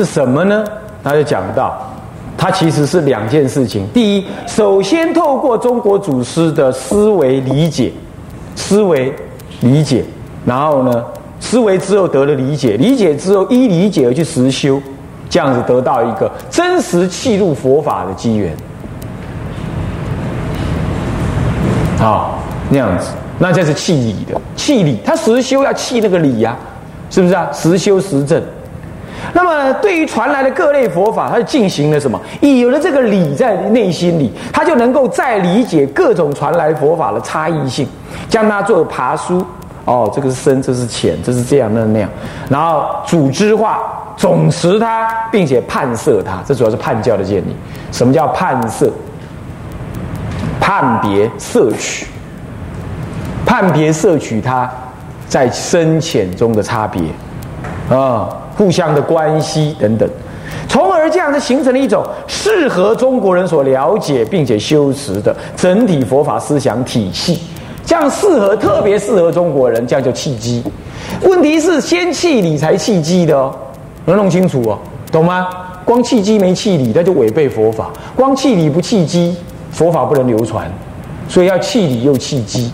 是什么呢？他就讲到，它其实是两件事情。第一，首先透过中国祖师的思维理解，思维理解，然后呢，思维之后得了理解，理解之后依理解而去实修，这样子得到一个真实契入佛法的机缘。好，那样子，那这是气理的气理，他实修要气那个理呀，是不是啊？实修实证。那么对于传来的各类佛法，他就进行了什么？有了这个理在内心里，他就能够再理解各种传来佛法的差异性，将它做爬书。哦，这个是深，这是浅，这是这样，那那样，然后组织化、总持它，并且判摄它。这主要是判教的建立。什么叫判色？判别摄取，判别摄取它在深浅中的差别啊，互相的关系等等，从而这样子形成了一种适合中国人所了解并且修持的整体佛法思想体系。这样适合，特别适合中国人，这样叫契机。问题是先契理才契机的哦，能弄清楚哦，懂吗？光契机没契理，那就违背佛法；光契理不契机。佛法不能流传，所以要弃理又弃机。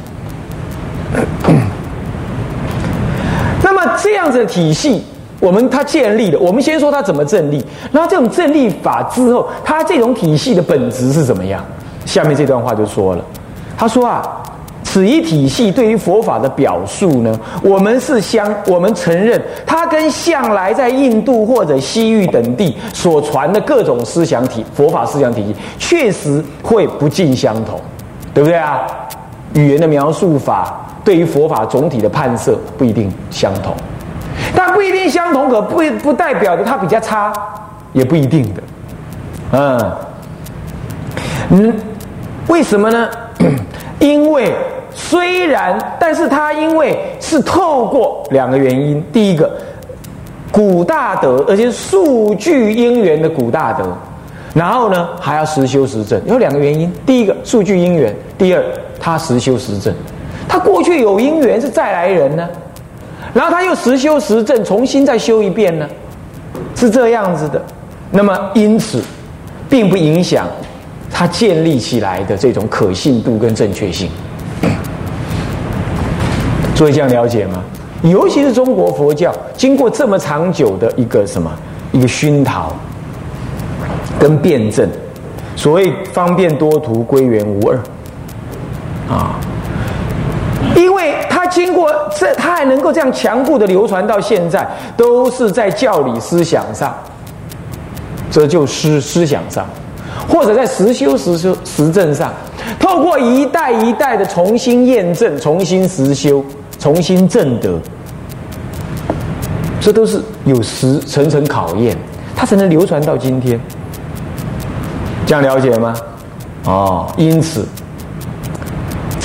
那么这样子的体系，我们它建立的，我们先说它怎么正立。然后这种正立法之后，它这种体系的本质是怎么样？下面这段话就说了，他说啊，此一体系对于佛法的表述呢，我们是相，我们承认它跟向来在印度或者西域等地所传的各种思想体、佛法思想体系，确实会不尽相同，对不对啊？语言的描述法对于佛法总体的判设不一定相同，但不一定相同，可不不代表着它比较差，也不一定的，嗯，嗯。为什么呢？因为虽然，但是它因为是透过两个原因。第一个，古大德，而且是数据因缘的古大德，然后呢还要实修实证，有两个原因。第一个，数据因缘；第二，他实修实证。他过去有因缘是再来人呢，然后他又实修实证，重新再修一遍呢，是这样子的。那么因此，并不影响。他建立起来的这种可信度跟正确性，所以这样了解吗？尤其是中国佛教经过这么长久的一个什么一个熏陶跟辩证，所谓方便多图，归元无二啊，因为经过这，它还能够这样强固的流传到现在，都是在教理思想上，这就思思想上。或者在实修实修实证上，透过一代一代的重新验证、重新实修、重新证得，这都是有时层层考验，它才能流传到今天。这样了解吗？哦，因此，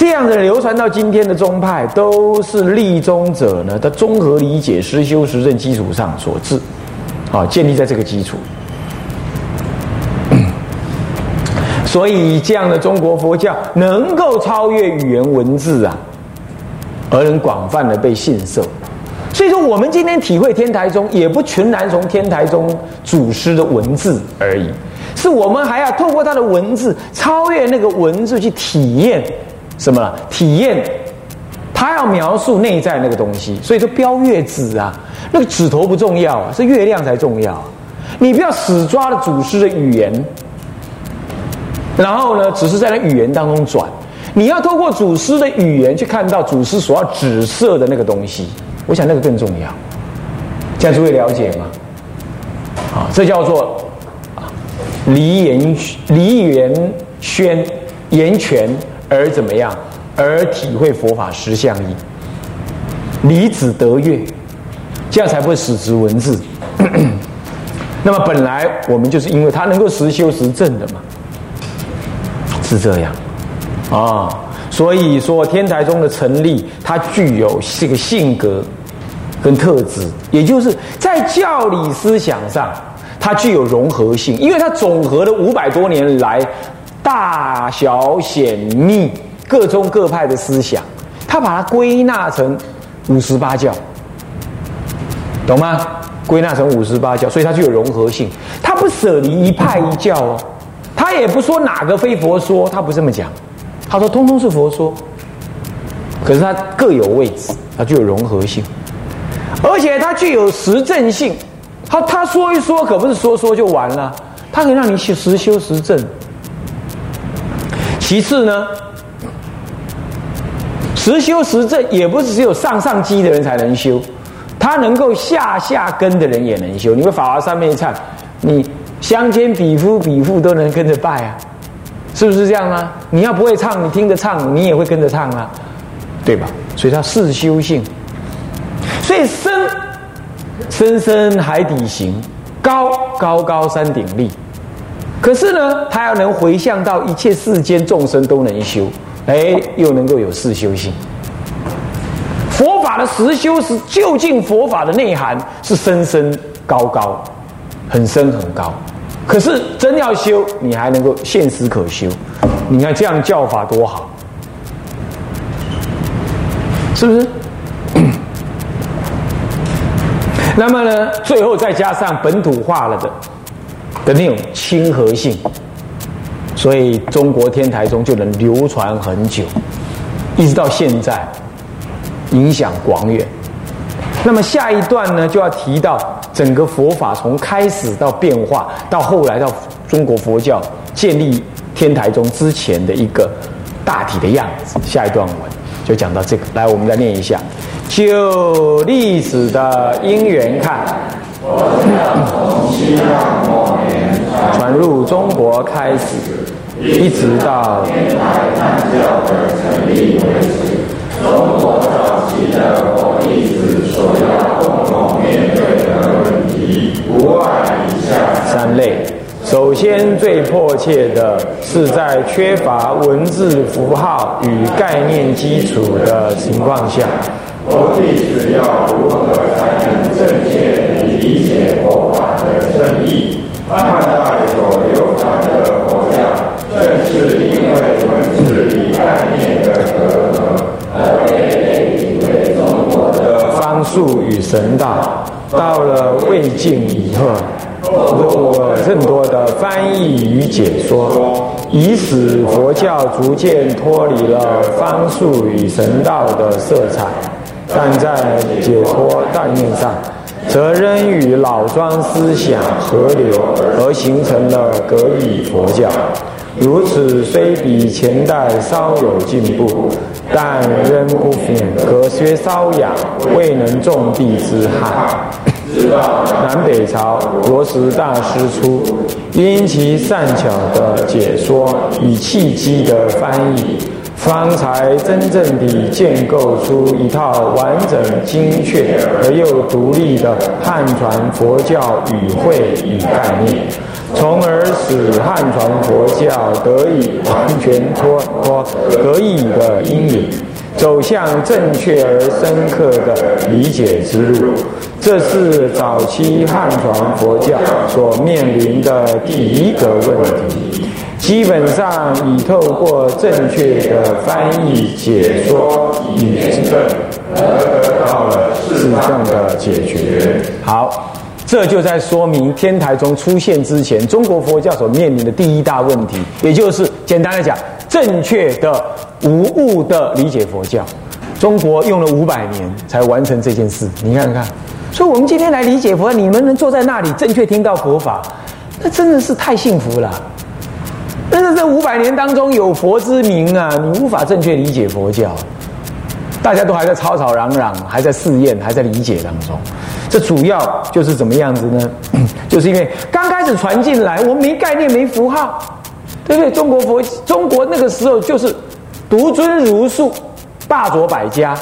这样的流传到今天的宗派，都是立宗者呢的综合理解、实修实证基础上所致，啊，建立在这个基础。所以，这样的中国佛教能够超越语言文字啊，而能广泛的被信受。所以说，我们今天体会天台宗，也不全然从天台宗祖师的文字而已，是我们还要透过他的文字，超越那个文字去体验什么？体验他要描述内在那个东西。所以说，标月指啊，那个指头不重要啊，是月亮才重要。你不要死抓了祖师的语言。然后呢，只是在那语言当中转，你要透过祖师的语言去看到祖师所要指涉的那个东西，我想那个更重要。这样诸位了解吗？啊，这叫做离言离言宣言权而怎么样，而体会佛法实相义，离子得月，这样才不会死执文字。那么本来我们就是因为他能够实修实证的嘛。是这样，啊，所以说天台宗的成立，它具有这个性格跟特质，也就是在教理思想上，它具有融合性，因为它总和了五百多年来大小显密各宗各派的思想，他把它归纳成五十八教，懂吗？归纳成五十八教，所以它具有融合性。它不舍离一派一教哦，他也不说哪个非佛说，他不这么讲。他说通通是佛说，可是它各有位置，它具有融合性，而且它具有实证性。他他说一说，可不是说说就完了，他可以让你去实修实证。其次呢，实修实证也不是只有上上机的人才能修。他能够下下根的人也能修，你们法华三昧唱，你乡间比夫比妇都能跟着拜啊，是不是这样啊？你要不会唱，你听着唱，你也会跟着唱啊，对吧？所以它是修性，所以深深深海底行，高高高山顶立。可是呢，他要能回向到一切世间众生都能修，哎，又能够有四修性。佛法的实修是究竟佛法的内涵是深深高高，很深很高。可是真要修，你还能够现实可修。你看这样教法多好，是不是？那么呢，最后再加上本土化了的的那种亲和性，所以中国天台宗就能流传很久，一直到现在。影响广远。那么下一段呢，就要提到整个佛法从开始到变化，到后来到中国佛教建立天台宗之前的一个大体的样子。下一段文就讲到这个。来，我们再念一下：就历史的因缘看，传入中国开始，一直到天台大教的成立为止，中国早期。的佛弟子所要共同面对的问题，无外以下三类。首先，最迫切的是在缺乏文字符号与概念基础的情况下，佛弟子要如何才能正确理解佛法的真意？汉代所流传的佛教，正是因为文字与概念的隔阂而被。方术与神道，到了魏晋以后，通过更多的翻译与解说，以使佛教逐渐脱离了方术与神道的色彩，但在解脱概念上，则仍与老庄思想合流，而形成了格义佛教。如此虽比前代稍有进步，但仍不免隔靴搔痒，未能种地之憾。南北朝罗什大师出，因其善巧的解说与契机的翻译，方才真正地建构出一套完整、精确而又独立的汉传佛教语汇与概念。从而使汉传佛教得以完全脱脱得以的阴影，走向正确而深刻的理解之路。这是早期汉传佛教所面临的第一个问题，基本上已透过正确的翻译解说与证而得到了适当的解决。好。这就在说明天台宗出现之前，中国佛教所面临的第一大问题，也就是简单来讲，正确的无误的理解佛教。中国用了五百年才完成这件事，你看看。所以，我们今天来理解佛，你们能坐在那里正确听到佛法，那真的是太幸福了。这五百年当中有佛之名啊，你无法正确理解佛教。大家都还在吵吵嚷嚷，还在试验，还在理解当中。这主要就是怎么样子呢？就是因为刚开始传进来，我们没概念、没符号，对不对？中国佛，中国那个时候就是独尊儒术，霸卓百家。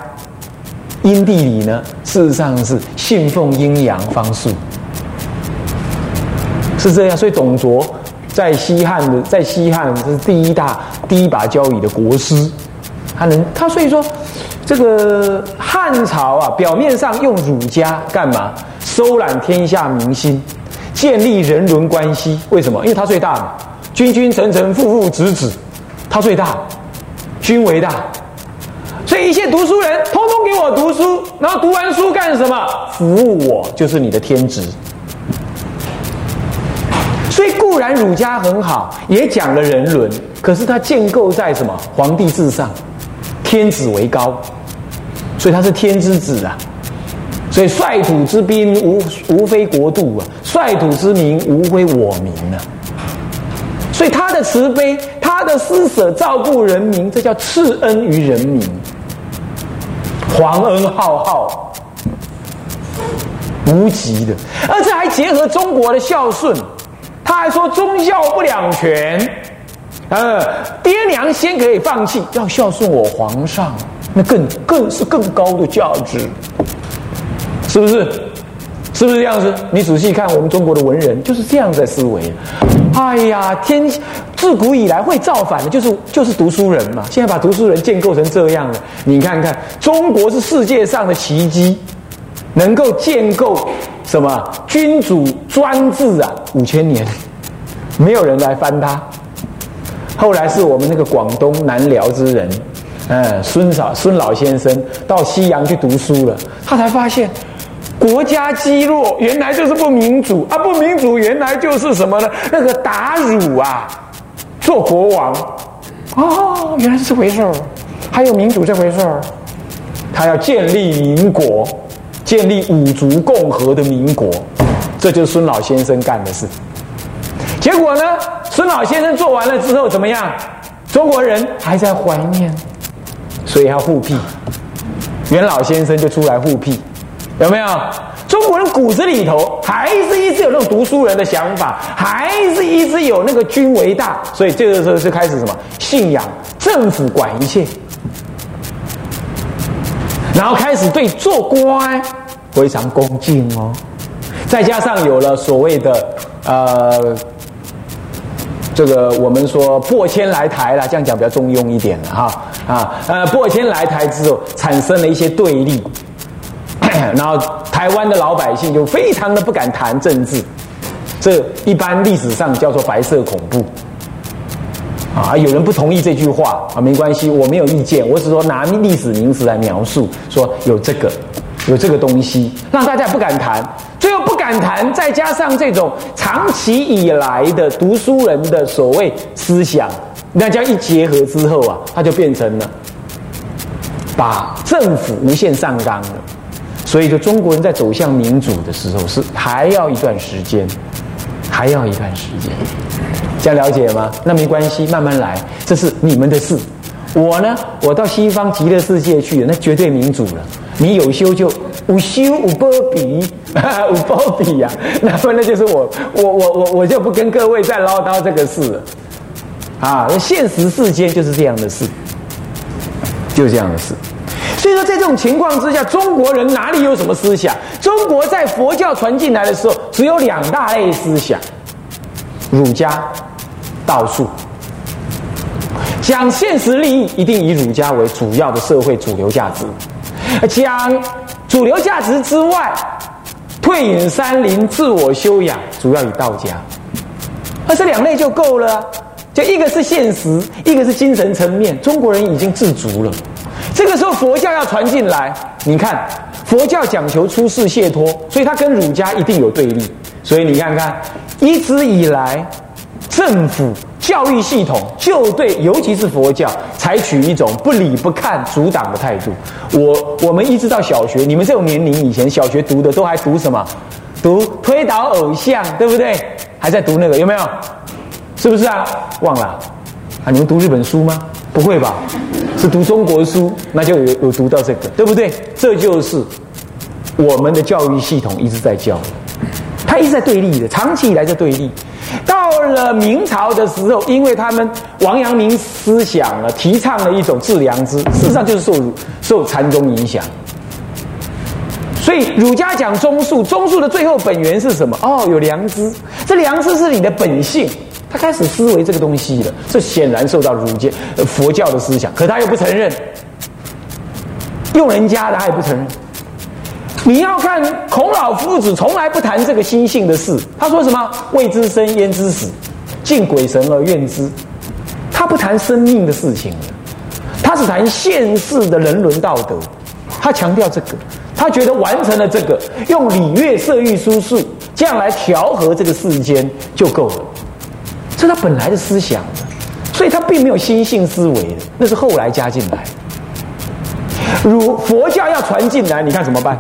阴地里呢，事实上是信奉阴阳方术，是这样。所以董卓在西汉的，在西汉是第一大、第一把交椅的国师，他能他所以说。这个汉朝啊，表面上用儒家干嘛？收揽天下民心，建立人伦关系。为什么？因为他最大嘛，君君臣臣父父子子，他最大，君为大，所以一切读书人通通给我读书，然后读完书干什么？服务我，就是你的天职。所以固然儒家很好，也讲了人伦，可是它建构在什么？皇帝至上，天子为高，所以他是天之子啊。所以率土之滨无无非国度啊，率土之民无非我民啊。所以他的慈悲，他的施舍，照顾人民，这叫赐恩于人民。皇恩浩浩，无极的，而且还结合中国的孝顺。他还说忠孝不两全，呃，爹娘先可以放弃，要孝顺我皇上，那更更是更高的价值。是不是？是不是这样子？你仔细看，我们中国的文人就是这样在思维。哎呀，天自古以来会造反的，就是就是读书人嘛。现在把读书人建构成这样了，你看看，中国是世界上的奇迹，能够建构什么君主专制啊？五千年，没有人来翻它。后来是我们那个广东南辽之人，嗯，孙少孙老先生到西洋去读书了，他才发现。国家积弱，原来就是不民主啊！不民主，原来就是什么呢？那个打辱啊，做国王，哦，原来是这回事儿。还有民主这回事儿，他要建立民国，建立五族共和的民国，这就是孙老先生干的事。结果呢，孙老先生做完了之后怎么样？中国人还在怀念，所以要复辟。袁老先生就出来复辟。有没有中国人骨子里头还是一直有那种读书人的想法，还是一直有那个君为大，所以这个时候就开始什么信仰政府管一切，然后开始对做官非常恭敬哦，再加上有了所谓的呃这个我们说破千来台了，这样讲比较中庸一点了哈啊呃破千来台之后产生了一些对立。然后台湾的老百姓就非常的不敢谈政治，这一般历史上叫做白色恐怖。啊，有人不同意这句话啊，没关系，我没有意见，我只说拿历史名词来描述，说有这个，有这个东西，让大家不敢谈。最后不敢谈，再加上这种长期以来的读书人的所谓思想，那这样一结合之后啊，它就变成了把政府无限上纲了。所以，就中国人在走向民主的时候，是还要一段时间，还要一段时间，这样了解吗？那没关系，慢慢来，这是你们的事。我呢，我到西方极乐世界去，那绝对民主了。你有修就无修无波比，无波比呀。那么那就是我，我我我我就不跟各位再唠叨这个事了。啊，现实世间就是这样的事，就是这样的事。所以说，在这种情况之下，中国人哪里有什么思想？中国在佛教传进来的时候，只有两大类思想：儒家、道术。讲现实利益，一定以儒家为主要的社会主流价值；讲主流价值之外，退隐山林、自我修养，主要以道家。那这两类就够了。就一个是现实，一个是精神层面。中国人已经自足了。这个时候佛教要传进来，你看佛教讲求出世解脱，所以它跟儒家一定有对立。所以你看看，一直以来政府教育系统就对，尤其是佛教，采取一种不理不看、阻挡的态度。我我们一直到小学，你们这种年龄以前小学读的都还读什么？读推倒偶像，对不对？还在读那个有没有？是不是啊？忘了啊？你们读日本书吗？不会吧？是读中国书，那就有有读到这个，对不对？这就是我们的教育系统一直在教，他一直在对立的，长期以来在对立。到到了明朝的时候，因为他们王阳明思想了，提倡了一种致良知，事实上就是受受禅宗影响。所以儒家讲忠恕，忠恕的最后本源是什么？哦，有良知，这良知是你的本性。他开始思维这个东西了，这显然受到儒家、佛教的思想，可他又不承认，用人家的他也不承认。你要看孔老夫子从来不谈这个心性的事，他说什么“未知生焉知死，敬鬼神而怨之”，他不谈生命的事情他他是谈现世的人伦道德，他强调这个，他觉得完成了这个，用礼乐射御书数这样来调和这个世间就够了，这是他本来的思想，所以他并没有心性思维的，那是后来加进来。如佛教要传进来，你看怎么办？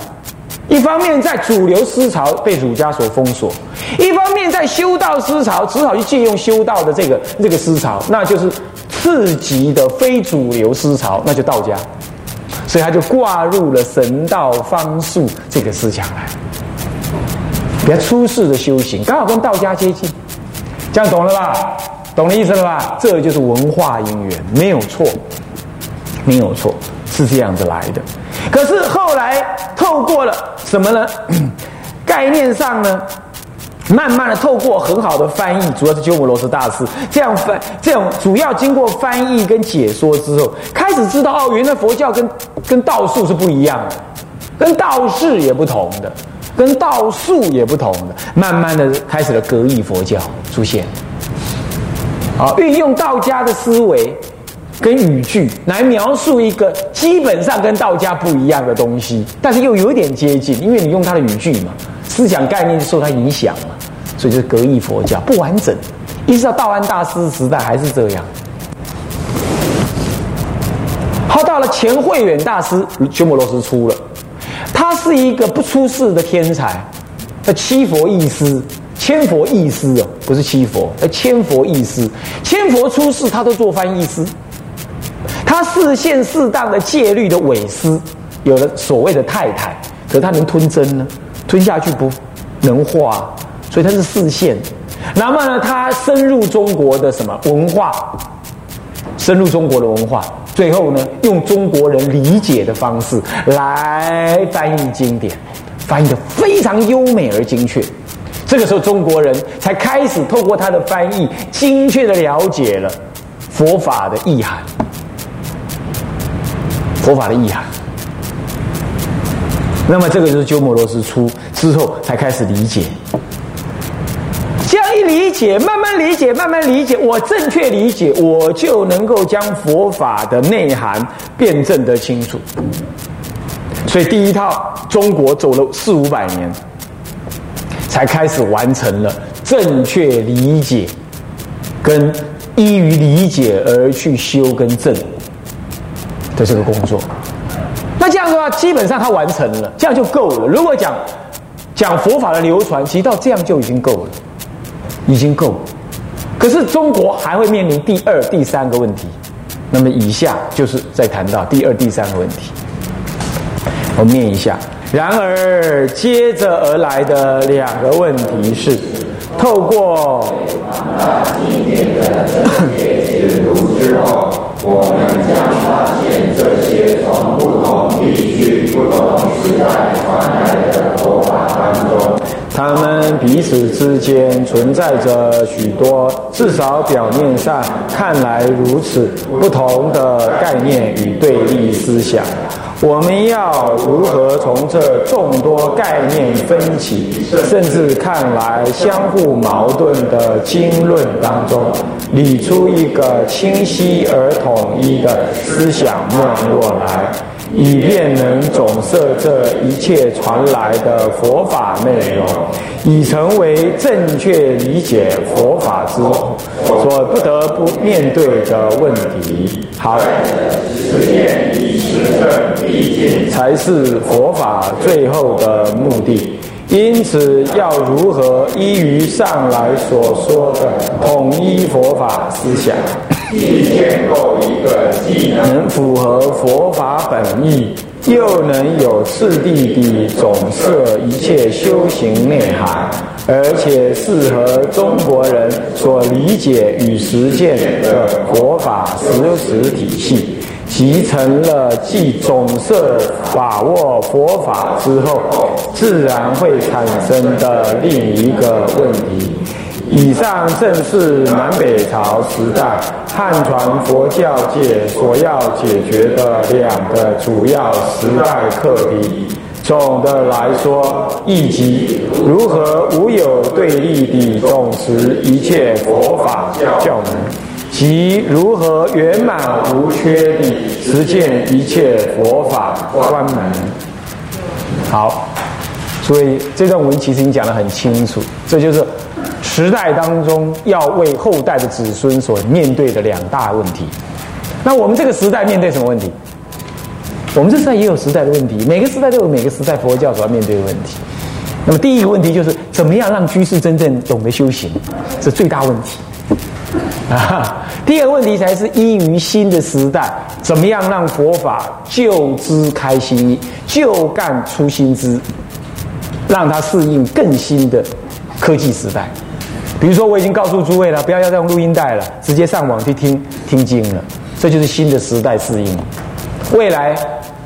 一方面在主流思潮被儒家所封锁，一方面在修道思潮只好去借用修道的这个这个思潮，那就是次级的非主流思潮，那就道家，所以他就挂入了神道方术这个思想来，比较出世的修行，刚好跟道家接近，这样懂了吧？懂了意思了吧？这就是文化因缘，没有错，没有错。是这样子来的，可是后来透过了什么呢？概念上呢，慢慢的透过很好的翻译，主要是鸠摩罗什大师这样翻，这样主要经过翻译跟解说之后，开始知道哦，原来佛教跟跟道术是不一样的，跟道士也不同的，跟道术也不同的，慢慢的开始了格义佛教出现，好，运用道家的思维。跟语句来描述一个基本上跟道家不一样的东西，但是又有点接近，因为你用他的语句嘛，思想概念就受他影响嘛，所以就是格义佛教不完整，一直到道安大师时代还是这样。好，到了前慧远大师，鸠摩罗什出了，他是一个不出世的天才，叫七佛义师，千佛义师啊，不是七佛，呃，千佛义师，千佛出世他都做翻译师。他视线适当的戒律的伪师，有了所谓的太太，可他能吞针呢？吞下去不能化，所以他是视线。那么呢，他深入中国的什么文化？深入中国的文化，最后呢，用中国人理解的方式来翻译经典，翻译的非常优美而精确。这个时候，中国人才开始透过他的翻译，精确的了解了佛法的意涵。佛法的意涵，那么这个就是鸠摩罗什出之后才开始理解。这样一理解，慢慢理解，慢慢理解，我正确理解，我就能够将佛法的内涵辩证得清楚。所以第一套中国走了四五百年，才开始完成了正确理解，跟依于理解而去修跟正。的这个工作，那这样的话，基本上他完成了，这样就够了。如果讲讲佛法的流传，其实到这样就已经够了，已经够。可是中国还会面临第二、第三个问题。那么以下就是在谈到第二、第三个问题。我念一下。然而接着而来的两个问题是，透过今天的解读之后，我们将发现。彼此之间存在着许多，至少表面上看来如此不同的概念与对立思想。我们要如何从这众多概念分歧，甚至看来相互矛盾的经论当中，理出一个清晰而统一的思想脉络来，以便能总摄这一切传来的佛法内容，已成为正确理解佛法之所不得不面对的问题。好。实验以实证才是佛法最后的目的。因此，要如何依于上来所说的统一佛法思想，既建构一个既能符合佛法本意，又能有次第地总摄一切修行内涵，而且适合中国人所理解与实践的佛法实实体系。集成了既总摄把握佛法之后，自然会产生的另一个问题。以上正是南北朝时代汉传佛教界所要解决的两个主要时代课题。总的来说，以及如何无有对立地重视一切佛法教门。即如何圆满无缺地实践一切佛法关门。好，所以这段文其实已经讲得很清楚，这就是时代当中要为后代的子孙所面对的两大问题。那我们这个时代面对什么问题？我们这时代也有时代的问题，每个时代都有每个时代佛教所要面对的问题。那么第一个问题就是，怎么样让居士真正懂得修行，是最大问题。啊，第二个问题才是依于新的时代，怎么样让佛法救之开新，旧干出新知，让它适应更新的科技时代。比如说，我已经告诉诸位了，不要要再用录音带了，直接上网去听听经了，这就是新的时代适应。未来。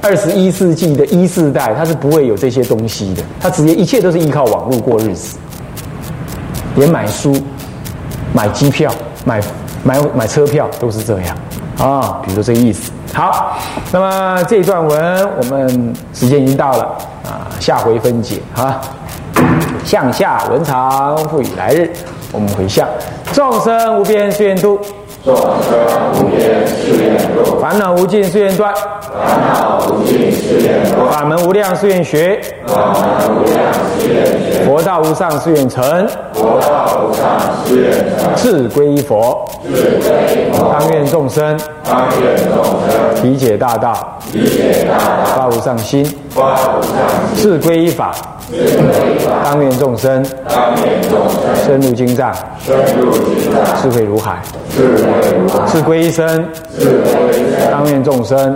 二十一世纪的一世代，他是不会有这些东西的，他直接一切都是依靠网络过日子，连买书、买机票、买买买车票都是这样啊。比如说这个意思。好，那么这一段文我们时间已经到了啊，下回分解啊。向下文长复以来日，我们回向。众生无边誓愿度。众生无边誓愿度，烦恼无尽誓愿断，烦恼无尽誓愿断，法门无量誓愿学，法门无量学，佛道无上誓愿成，佛道无上成，智归佛，智归佛，当愿众生，当愿众生，理解大道，理解大道，发无上心，发无上心，智归依法。当愿众生，深入经藏，智慧如海；智归一生，当愿众生，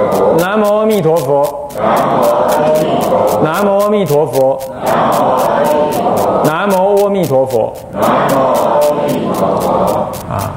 南无阿弥陀佛。南无阿弥陀佛。南无阿弥陀佛。南无阿弥陀佛。南无阿弥陀佛啊。